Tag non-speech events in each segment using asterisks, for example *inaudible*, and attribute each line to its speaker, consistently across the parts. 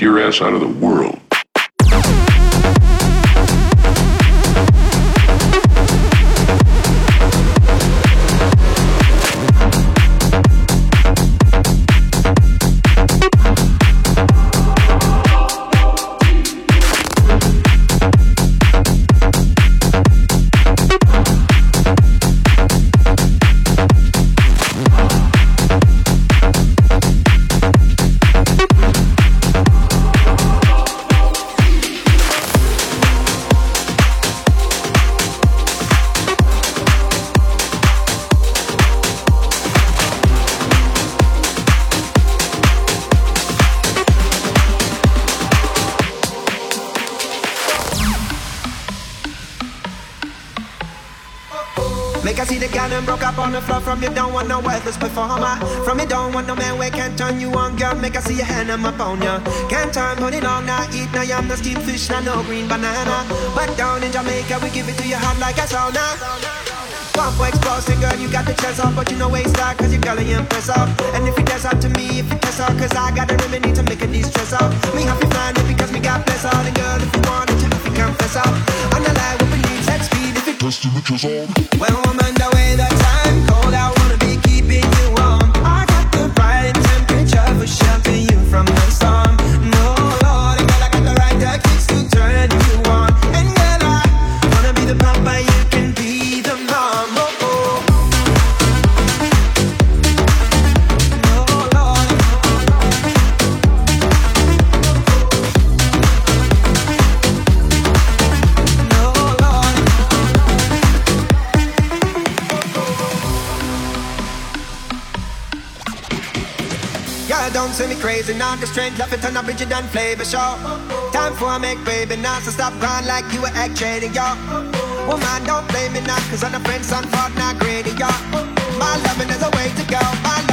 Speaker 1: your ass out of the world.
Speaker 2: From you don't want no worthless performer. From you don't want no man where can't turn you on, girl. Make I see your hand on my phone, yeah. Can't turn, put it on, now eat, now yam, no steamed fish, now no green banana. But down in Jamaica, we give it to your heart like a sauna. One for explosive, girl, you got the chest off, but you know waste out, cause you girl ain't impress off. And if it test out to me, if it test out, cause I got a remedy to make a de-stress off. Me have to find it because me got bless out, and girl, if you want it, you have to confess off. On the line, we believe, set speed, if it test to the chest off. Well, woman, the way that Yeah, don't say me crazy, not the strength left it on a Bridget and flavor show. Time for a make baby now, so stop crying like you were egg trading, yo. Woman, don't blame me now, cause I'm a friend, son, not greedy, yo. My loving is a way to go, my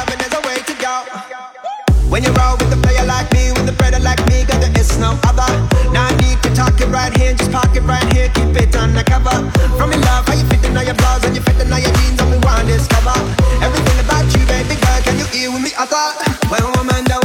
Speaker 2: When you roll with a player like me, with a brother like me, girl, there is no other. Now I need to talk it right here, just park it right here, keep it undercover. From your love, how you fitting on your blouse, and you fitting on your jeans, and we want to discover everything about you, baby girl. Can you hear with me? I thought, when woman, the way that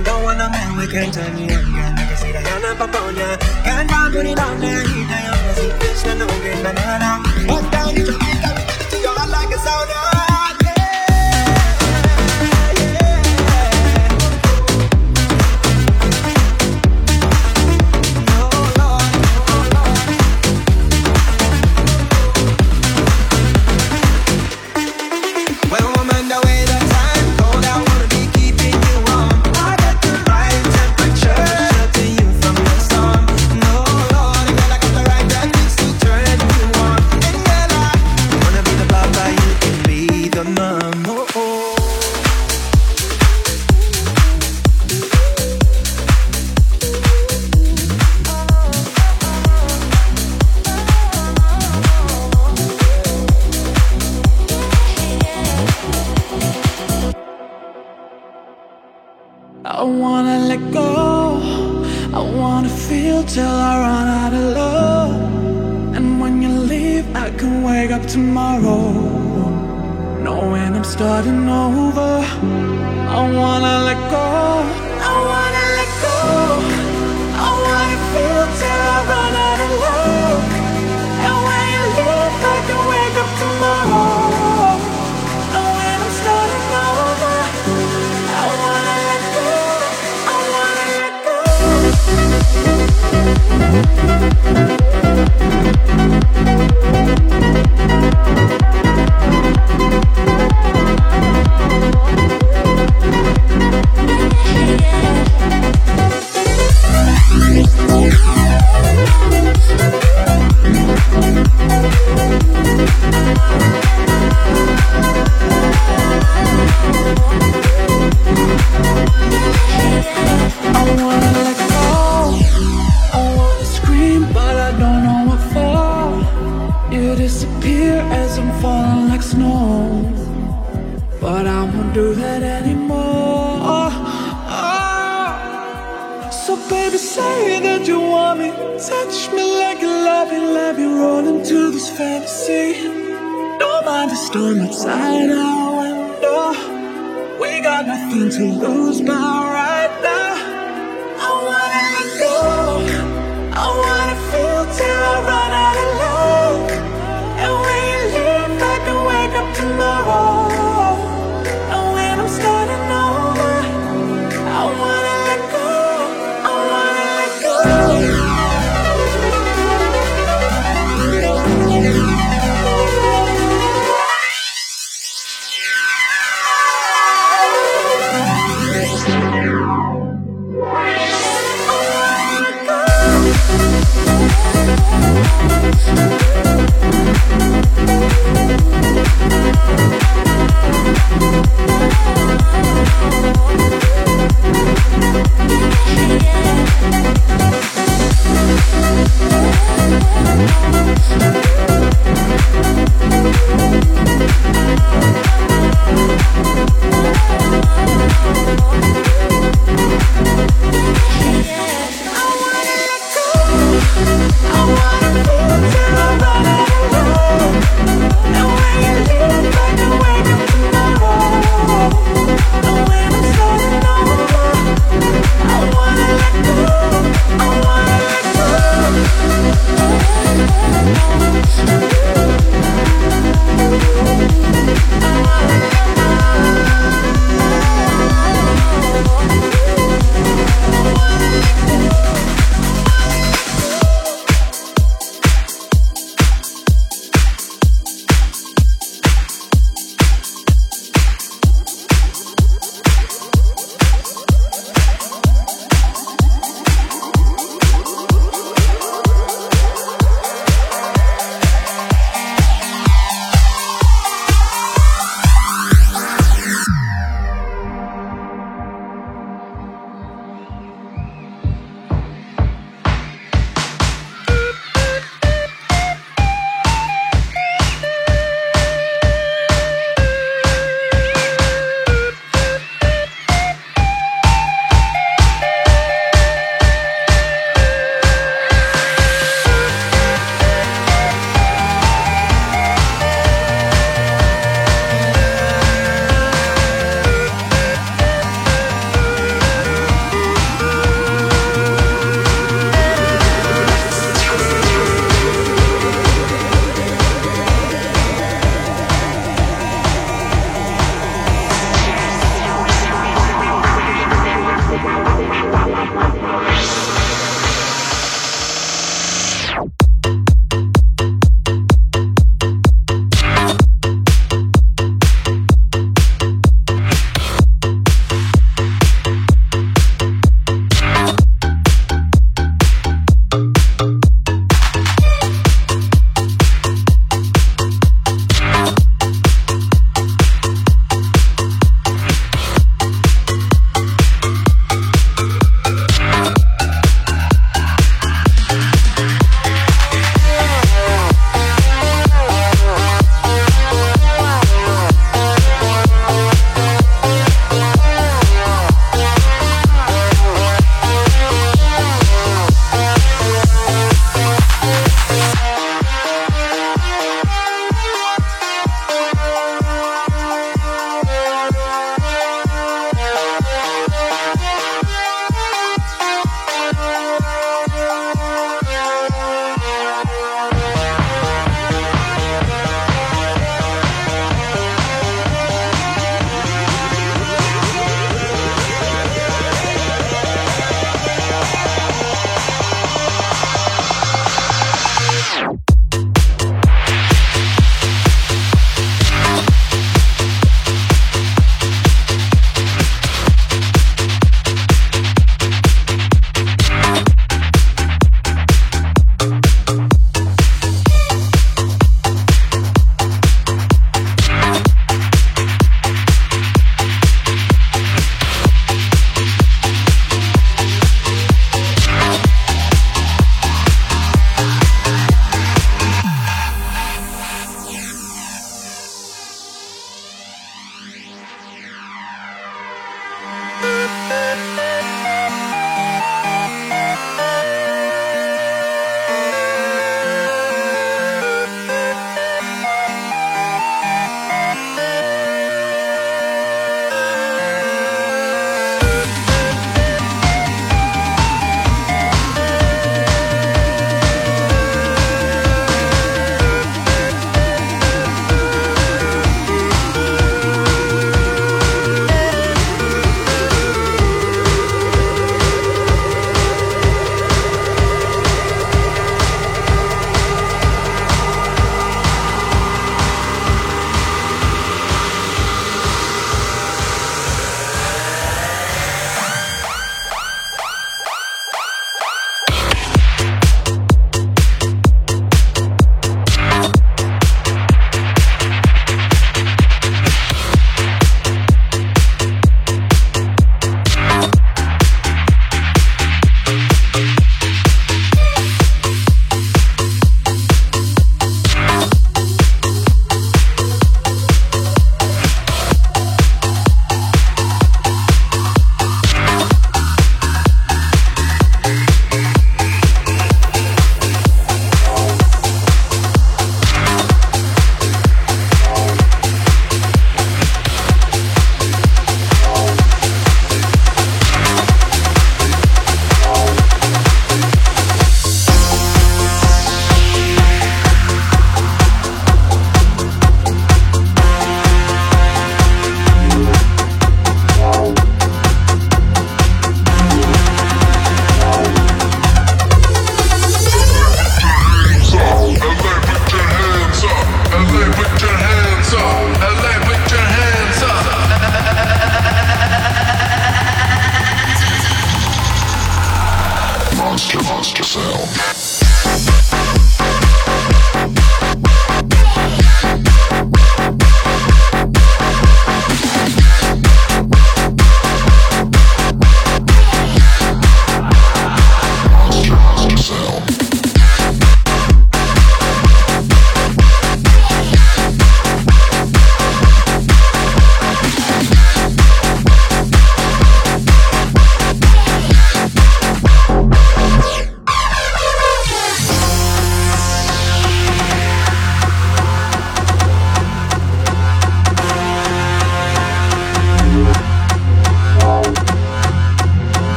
Speaker 2: don't want a man, we can't turn you on, girl. I can see the hand up upon ya. Can't down, put it on there, heat the see fish, no, no, get banana. Up down, you Thank
Speaker 3: I wanna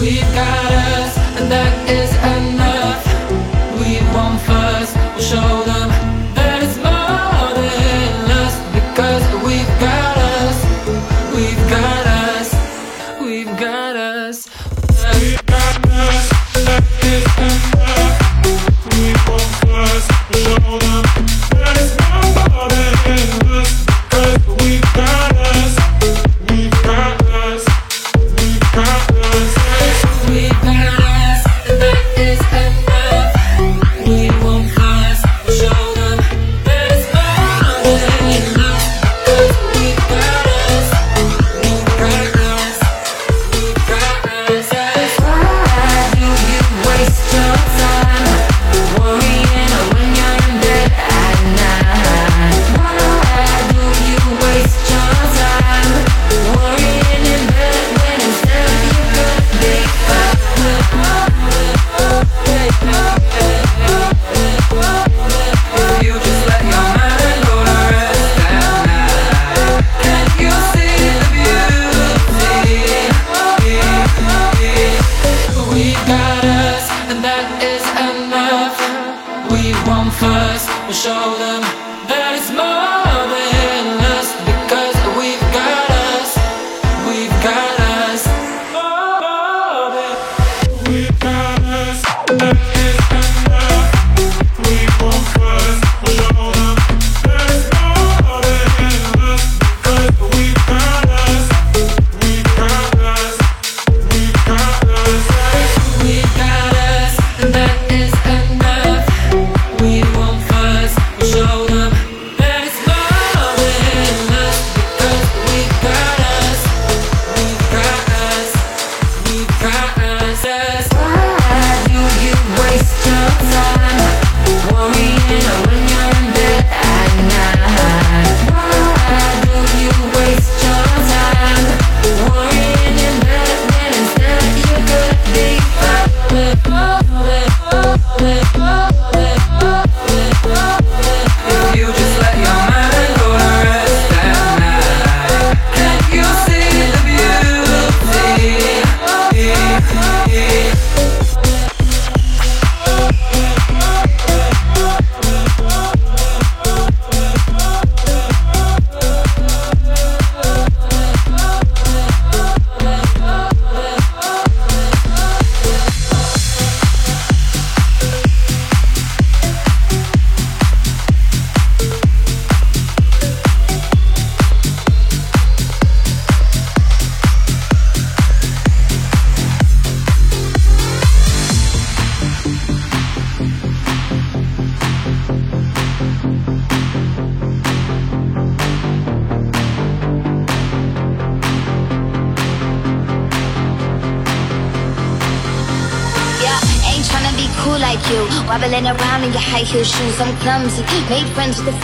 Speaker 4: we
Speaker 5: Cause why do you waste your time?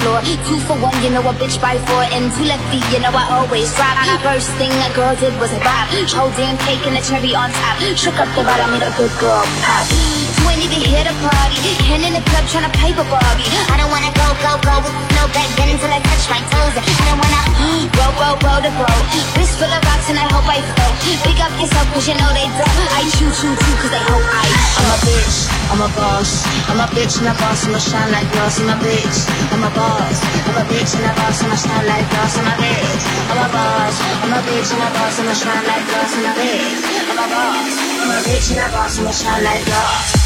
Speaker 5: Floor. Two for one, you know a bitch by four. And two left feet, you know I always drop. First thing a girl did was a bop. Whole cake and a cherry on top. Shook up the bottom, made a good girl pop. You ain't even here to party. Hand in the club trying to pipe a Barbie. I don't wanna go, go, go with no back then until I touch my toes. I don't wanna *gasps* roll, roll, roll the boat. Wrist full of rocks and I hope I float. Pick up yourself cause you know they don't. I choo choo choo cause they hope I
Speaker 6: I'm a bitch, I'm a boss. I'm a bitch and a boss, I'ma shine like glass. I'm a bitch, I'm a boss. I'm a bitch and a boss, I'ma shine like glass. I'm a bitch, I'm a boss. I'm a bitch and a boss, I'ma shine like glass. I'm a bitch, I'm a boss. I'm a bitch and a boss, I'ma shine like glass.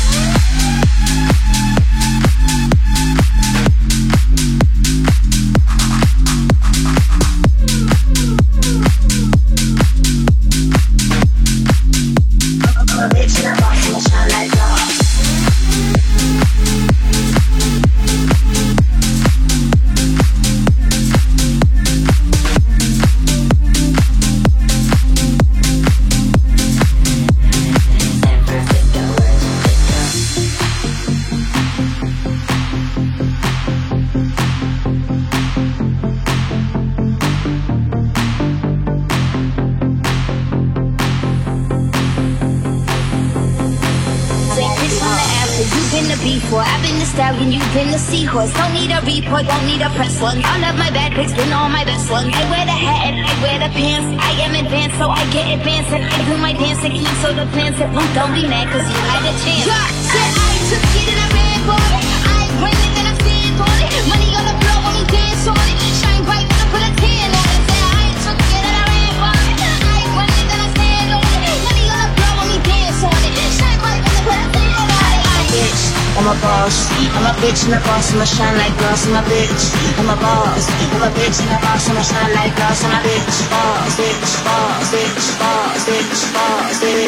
Speaker 5: Of my bad been all my best ones. I wear the hat and I wear the pants. I am advanced, so I get advanced. And I do my dance and keep so the plans that won't don't be mad, cause you had a chance. Yeah, said I took it and I ran for it. I bring it and I stand for it. Money on the floor when we dance on it. Shine bright when I put a tan on it. Said I took it and I ran for it. I bring it and I stand on it. Money on the floor when we dance on it. Shine bright when I put a tan on it.
Speaker 6: bitch, I'm a boss. I'm a bitch and a boss, I'ma shine like glass. I'm a bitch, I'm a boss. I'm a bitch and a boss, I'ma shine like glass. I'm a bitch, boss, bitch, boss, bitch, boss, bitch, boss, bitch,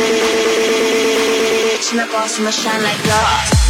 Speaker 6: and a boss, I'ma shine like glass.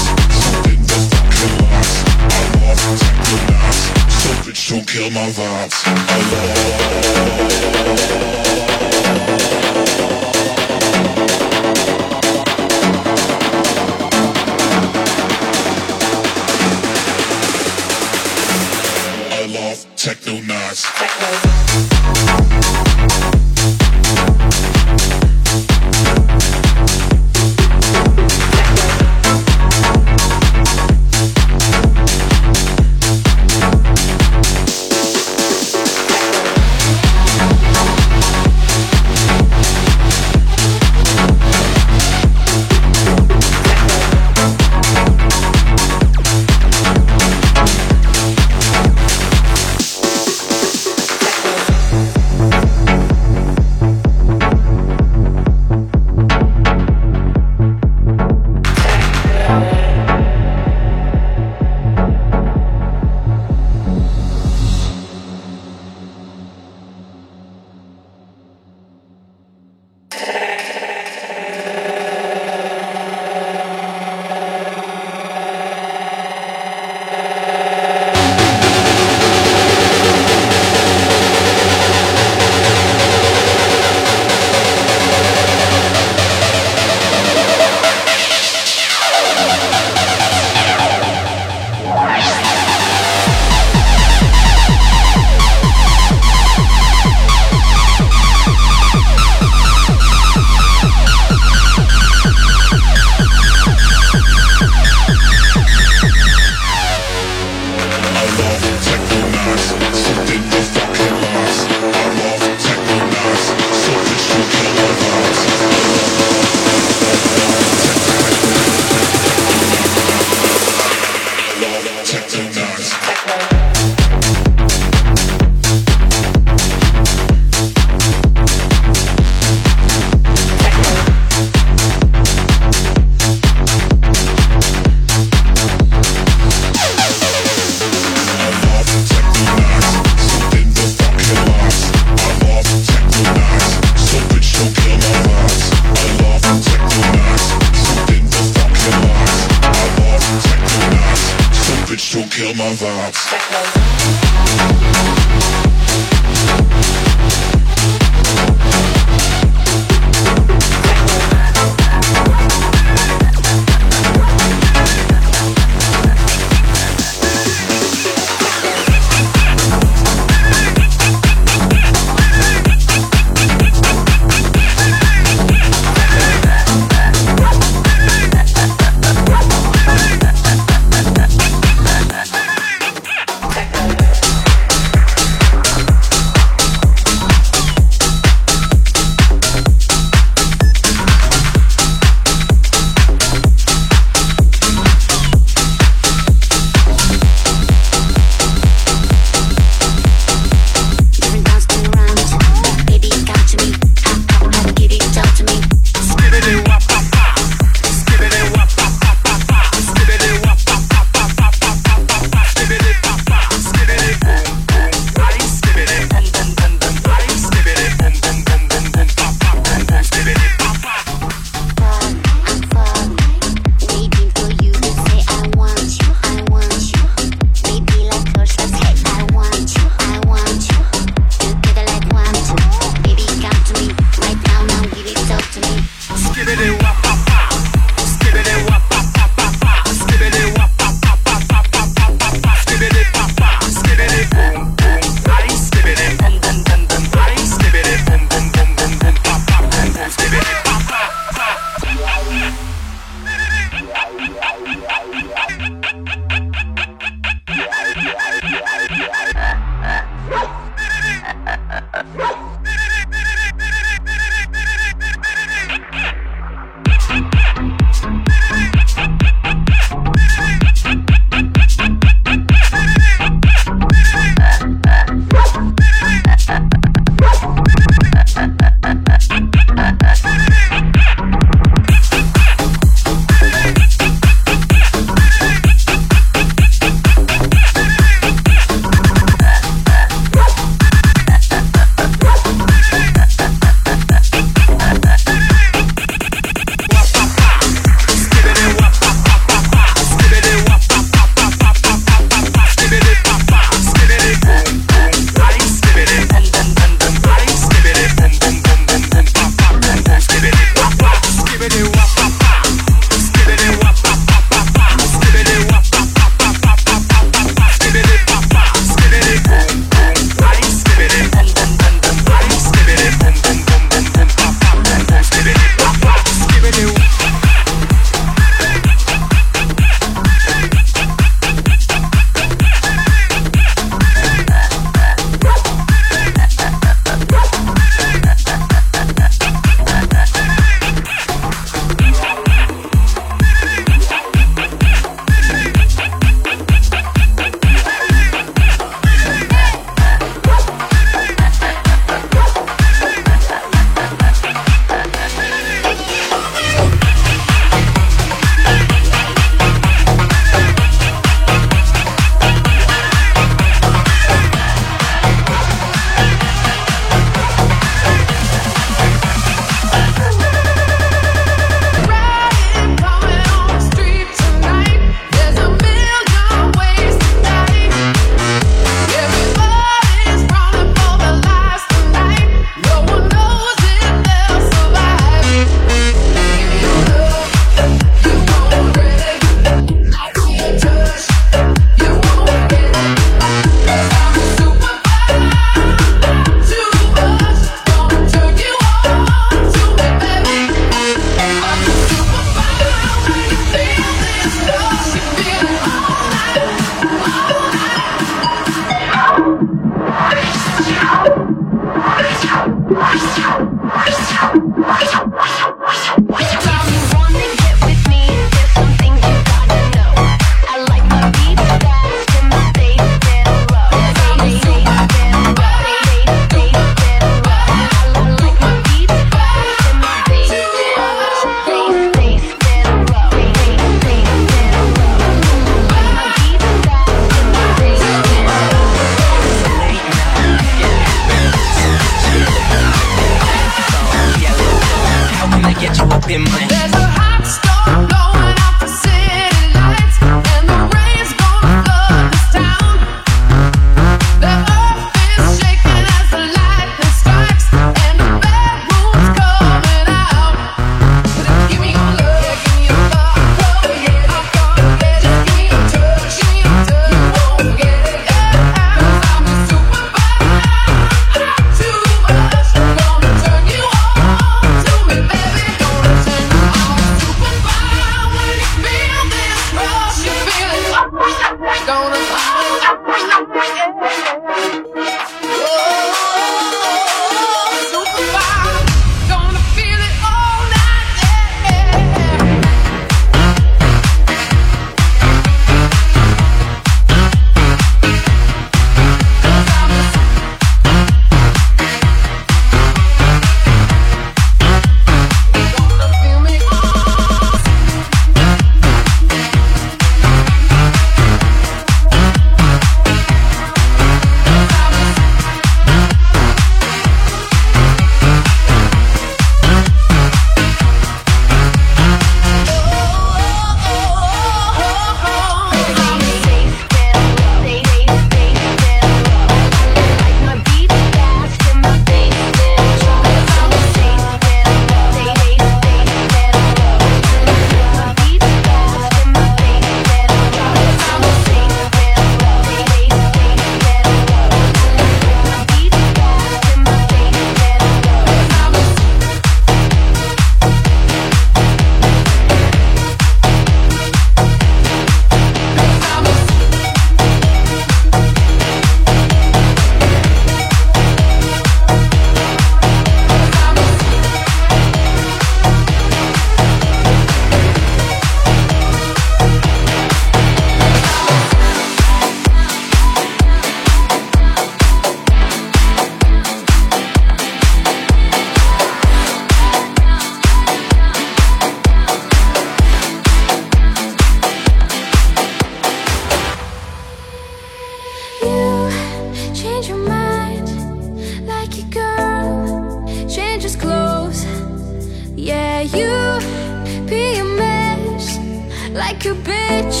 Speaker 6: like
Speaker 7: a bitch,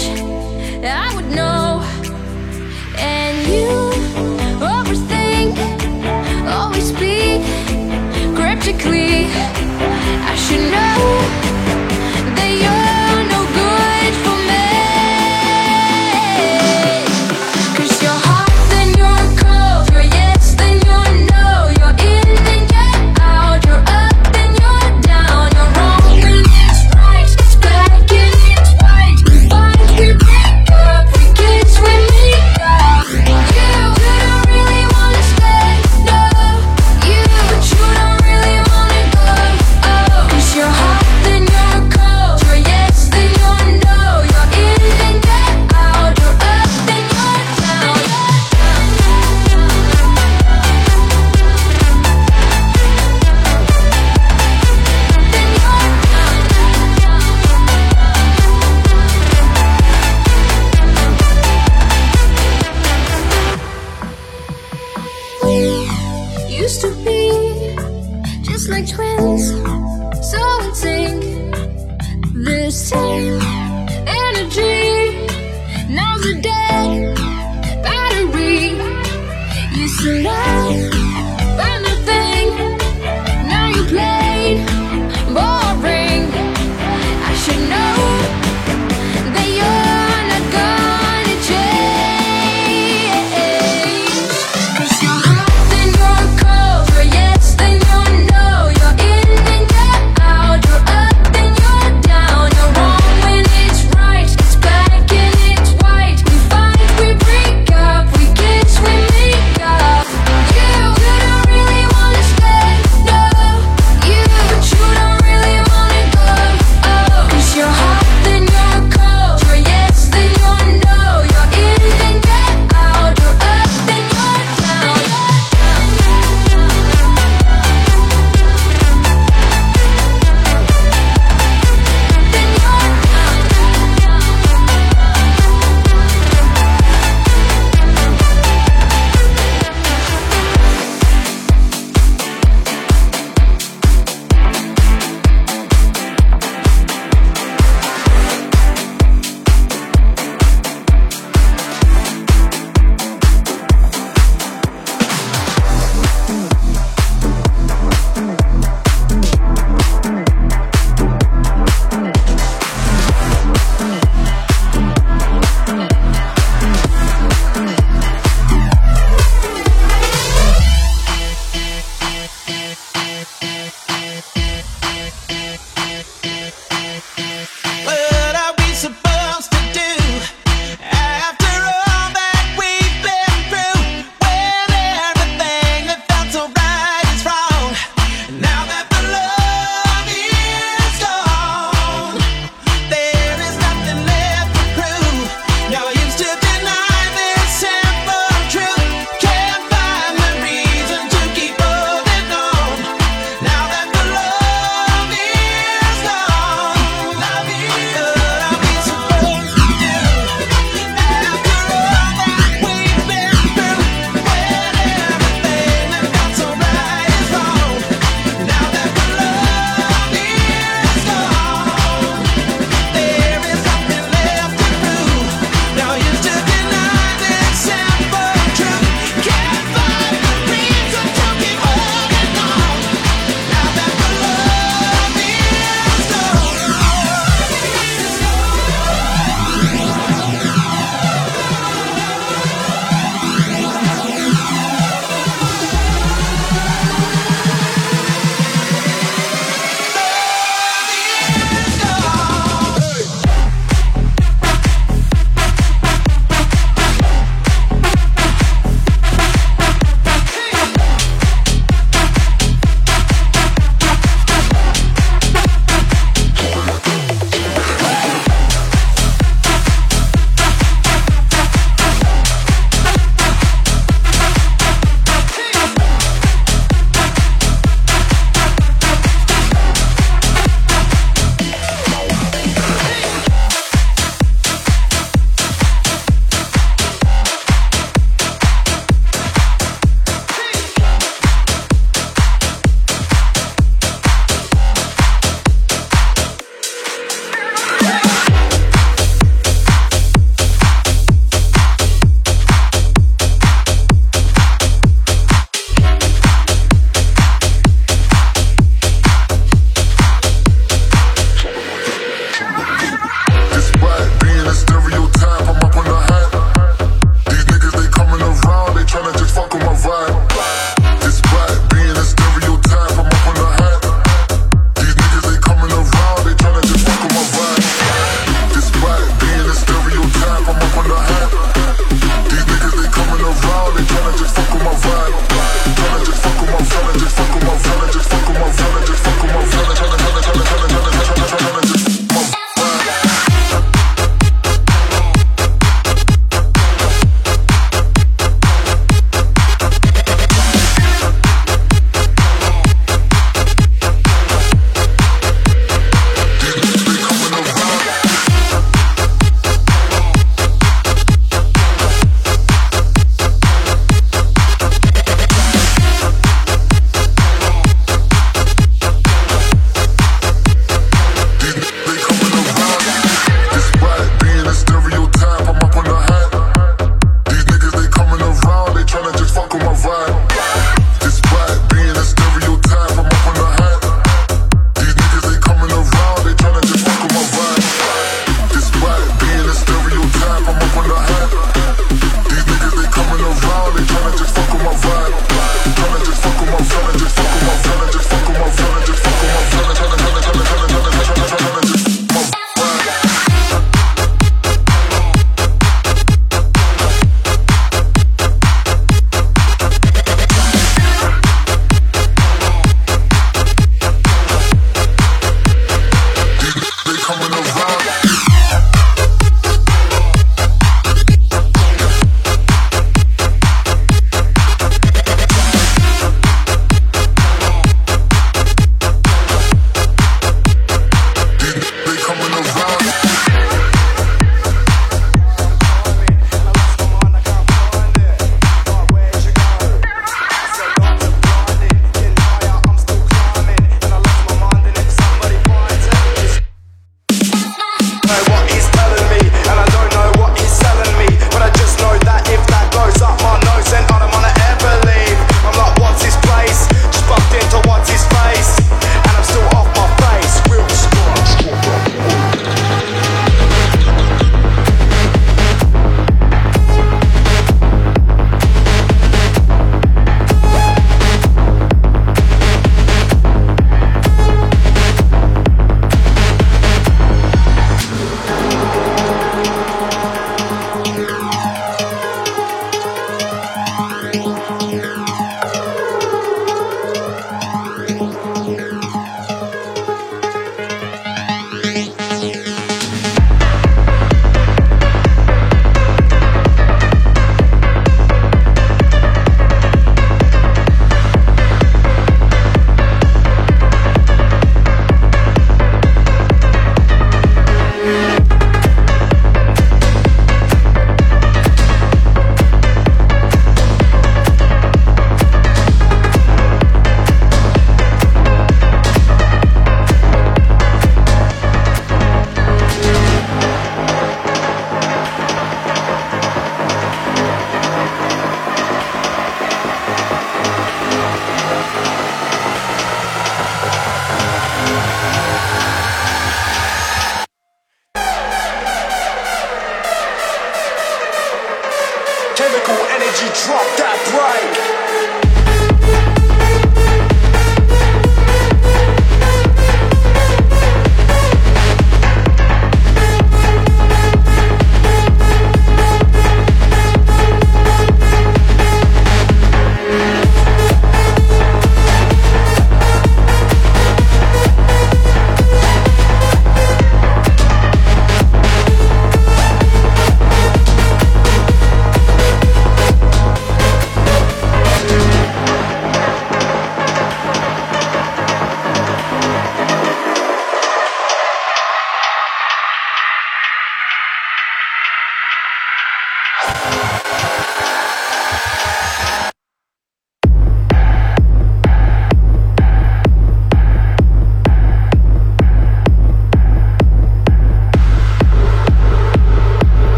Speaker 7: I would know. And you overthink, always speak cryptically. I should know.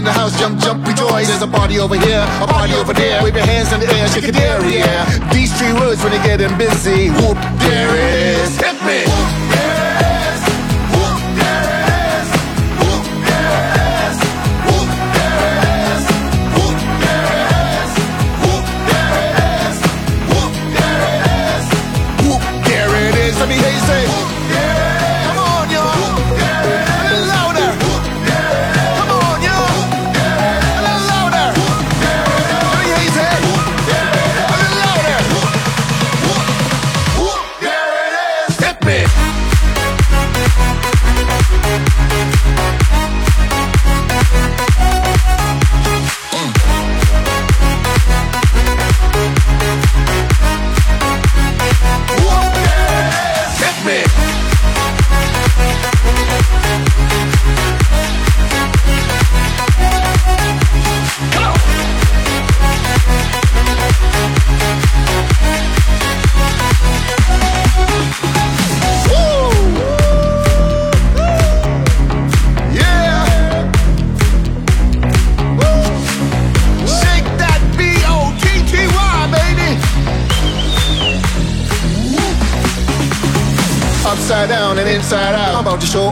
Speaker 7: In the
Speaker 8: house, jump, jump, rejoice. There's a party over here, a party over there. Wave your hands in the air, shake it there, yeah. These three words when they're getting busy. Whoop, there it is. Hit me.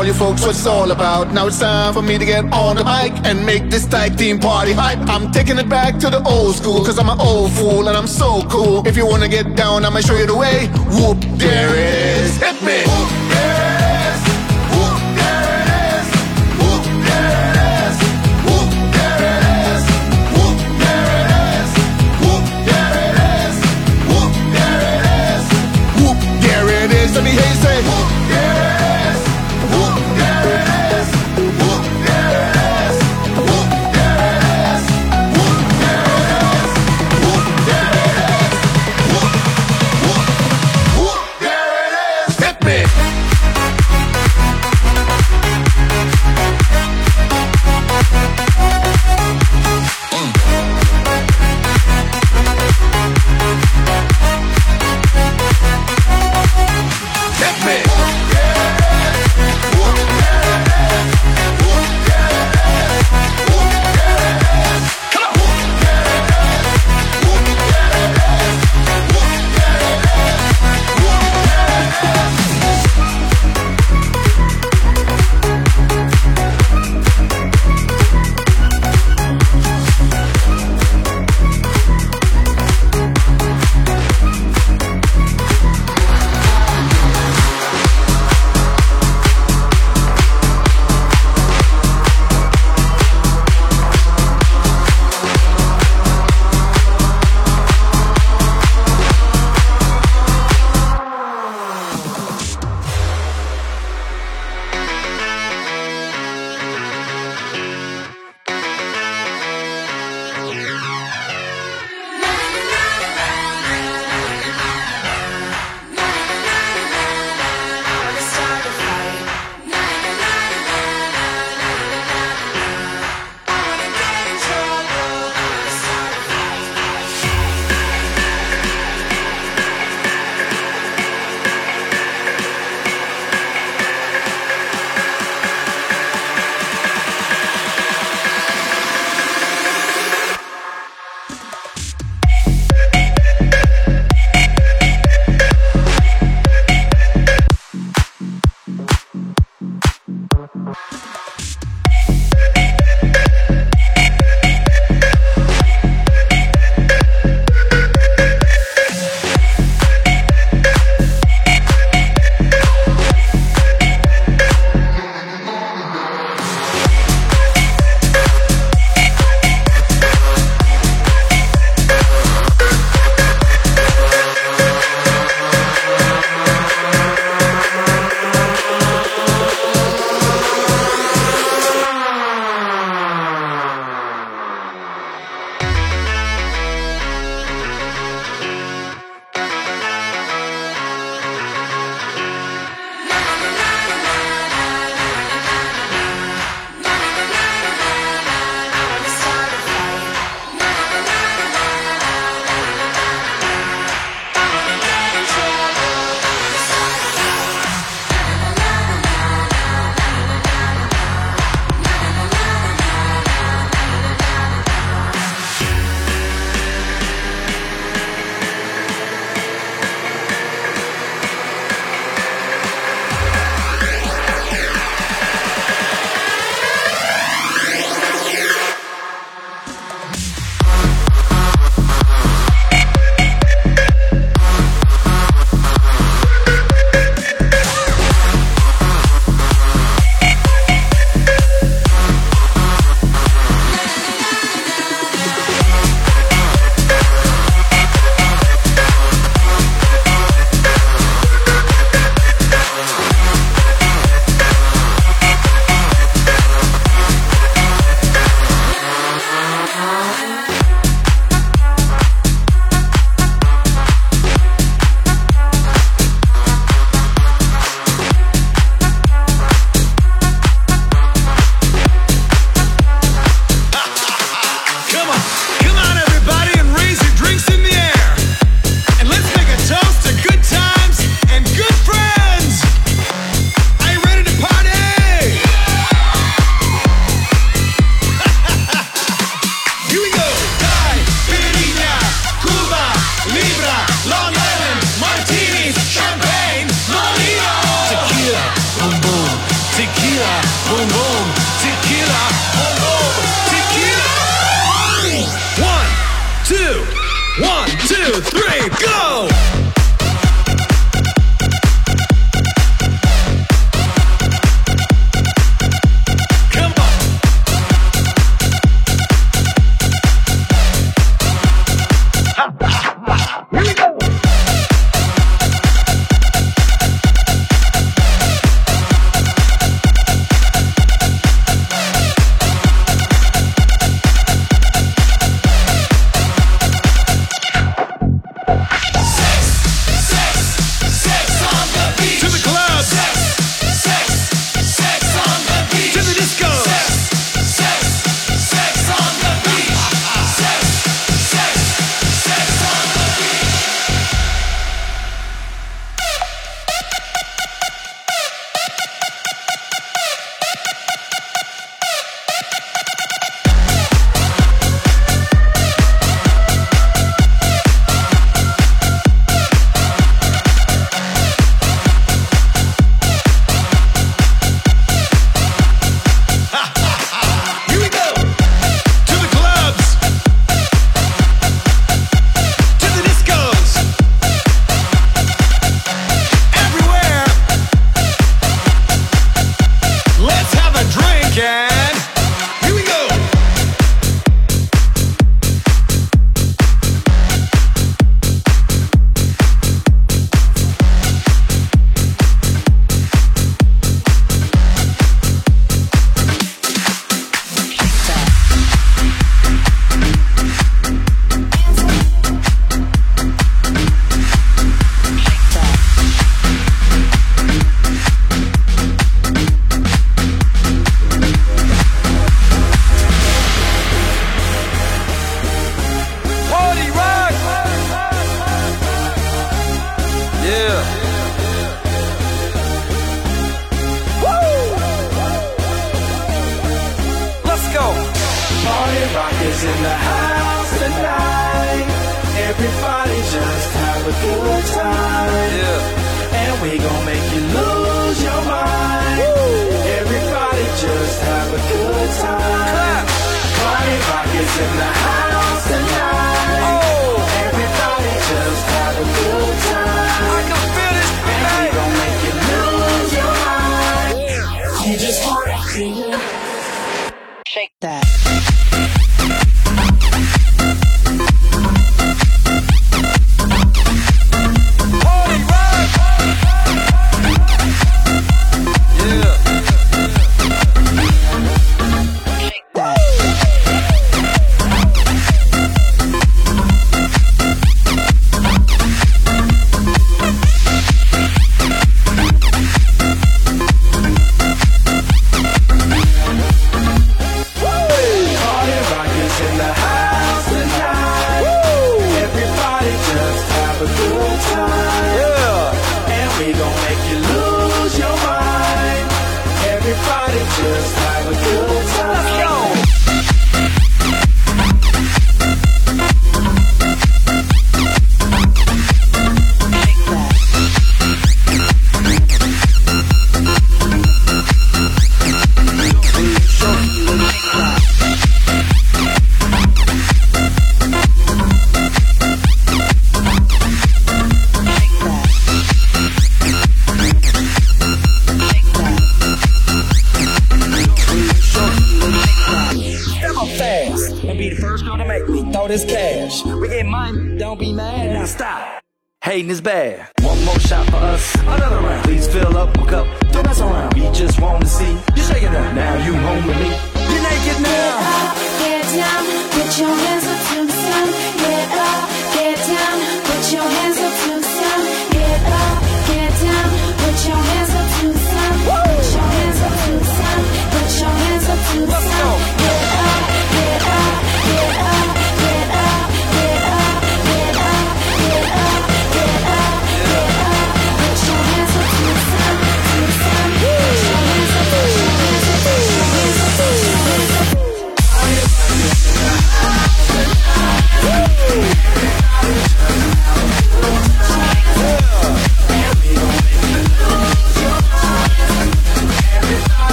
Speaker 8: All you folks what it's all about. Now it's time for me to get on the mic and make this tag team party hype. I'm taking it back to the old school, cause I'm an old fool and I'm so cool. If you wanna get down, I'ma show you the way. Whoop, there it is.
Speaker 9: two, three, go!
Speaker 7: Who's in the house tonight? Everybody just have a good time. Yeah. And we gon' make you lose your mind. Woo. Everybody just have a good time.
Speaker 10: Clap.
Speaker 7: Party Rock is in the house tonight.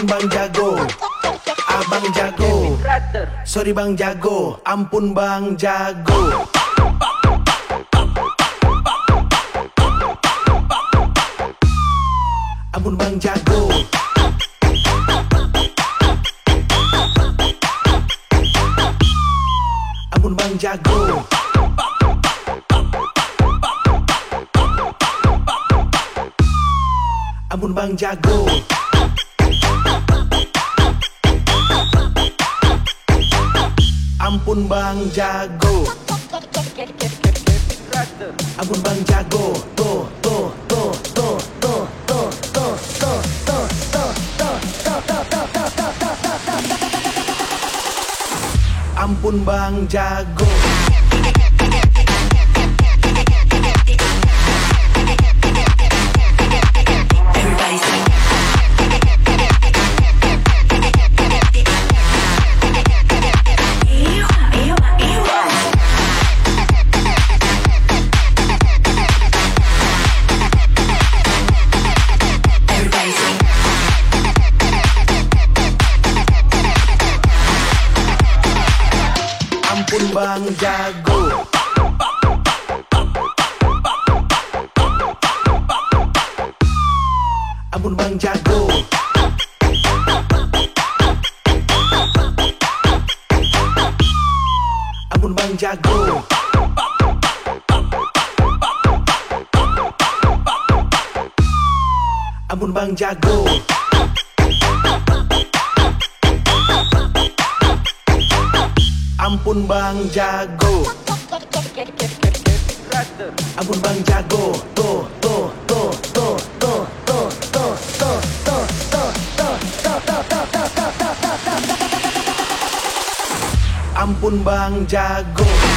Speaker 11: Abang Bang Jago. Abang Jago. Sorry Bang Jago. Ampun Bang Jago. Ampun Bang Jago. Ampun Bang Jago. Ampun Bang Jago Ampun Bang Jago Ampun Bang Jago To to to to to to to to to to Ampun Bang Jago Ampun Bang Jago Ampun Bang Jago Ampun Bang Jago To to to to to to to to to to to to to Ampun Bang Jago